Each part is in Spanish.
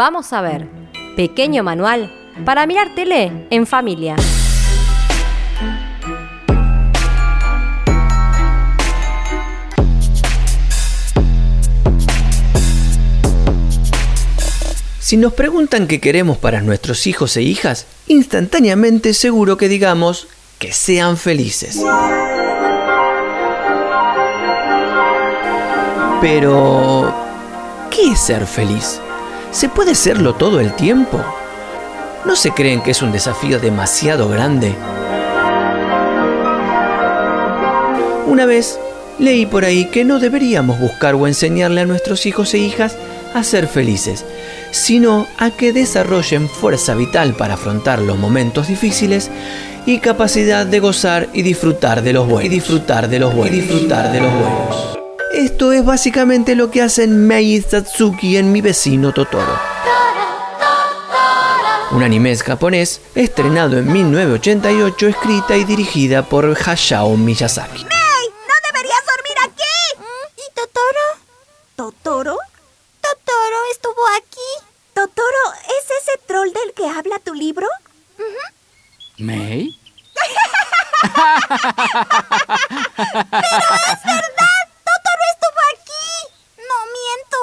Vamos a ver. Pequeño manual para mirar tele en familia. Si nos preguntan qué queremos para nuestros hijos e hijas, instantáneamente seguro que digamos que sean felices. Pero, ¿qué es ser feliz? ¿Se puede serlo todo el tiempo? ¿No se creen que es un desafío demasiado grande? Una vez leí por ahí que no deberíamos buscar o enseñarle a nuestros hijos e hijas a ser felices, sino a que desarrollen fuerza vital para afrontar los momentos difíciles y capacidad de gozar y disfrutar de los buenos. Y disfrutar de los buenos. Y disfrutar de los buenos. Esto es básicamente lo que hacen Mei y Satsuki en Mi vecino Totoro. Un anime japonés estrenado en 1988, escrita y dirigida por Hayao Miyazaki. ¡Mei! ¡No deberías dormir aquí! ¿Y Totoro? ¿Totoro? Totoro estuvo aquí. ¿Totoro es ese troll del que habla tu libro? ¿May? ¡Pero es verdad! ¡Totoro estuvo aquí! ¡No miento!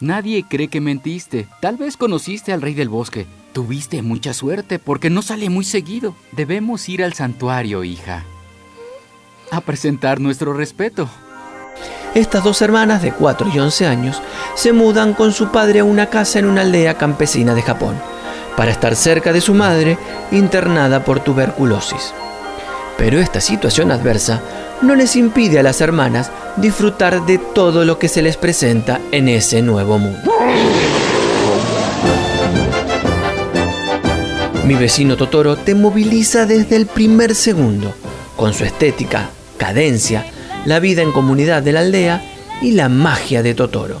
Nadie cree que mentiste. Tal vez conociste al rey del bosque. Tuviste mucha suerte porque no sale muy seguido. Debemos ir al santuario, hija. A presentar nuestro respeto. Estas dos hermanas de 4 y 11 años se mudan con su padre a una casa en una aldea campesina de Japón, para estar cerca de su madre internada por tuberculosis. Pero esta situación adversa no les impide a las hermanas disfrutar de todo lo que se les presenta en ese nuevo mundo. Mi vecino Totoro te moviliza desde el primer segundo, con su estética, cadencia, la vida en comunidad de la aldea y la magia de Totoro,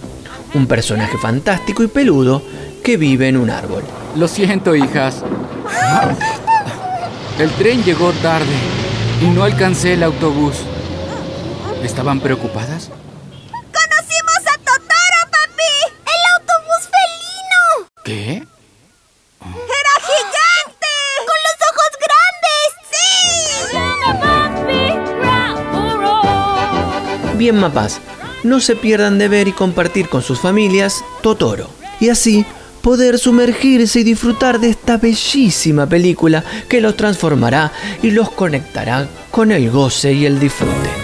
un personaje fantástico y peludo que vive en un árbol. Lo siento, hijas. El tren llegó tarde y no alcancé el autobús. ¿Estaban preocupadas? ¡Conocimos a Totoro, papi! ¡El autobús felino! ¿Qué? ¡Era gigante! ¡Con los ojos grandes! ¡Sí! Bien, mapas, no se pierdan de ver y compartir con sus familias Totoro. Y así poder sumergirse y disfrutar de esta bellísima película que los transformará y los conectará con el goce y el disfrute.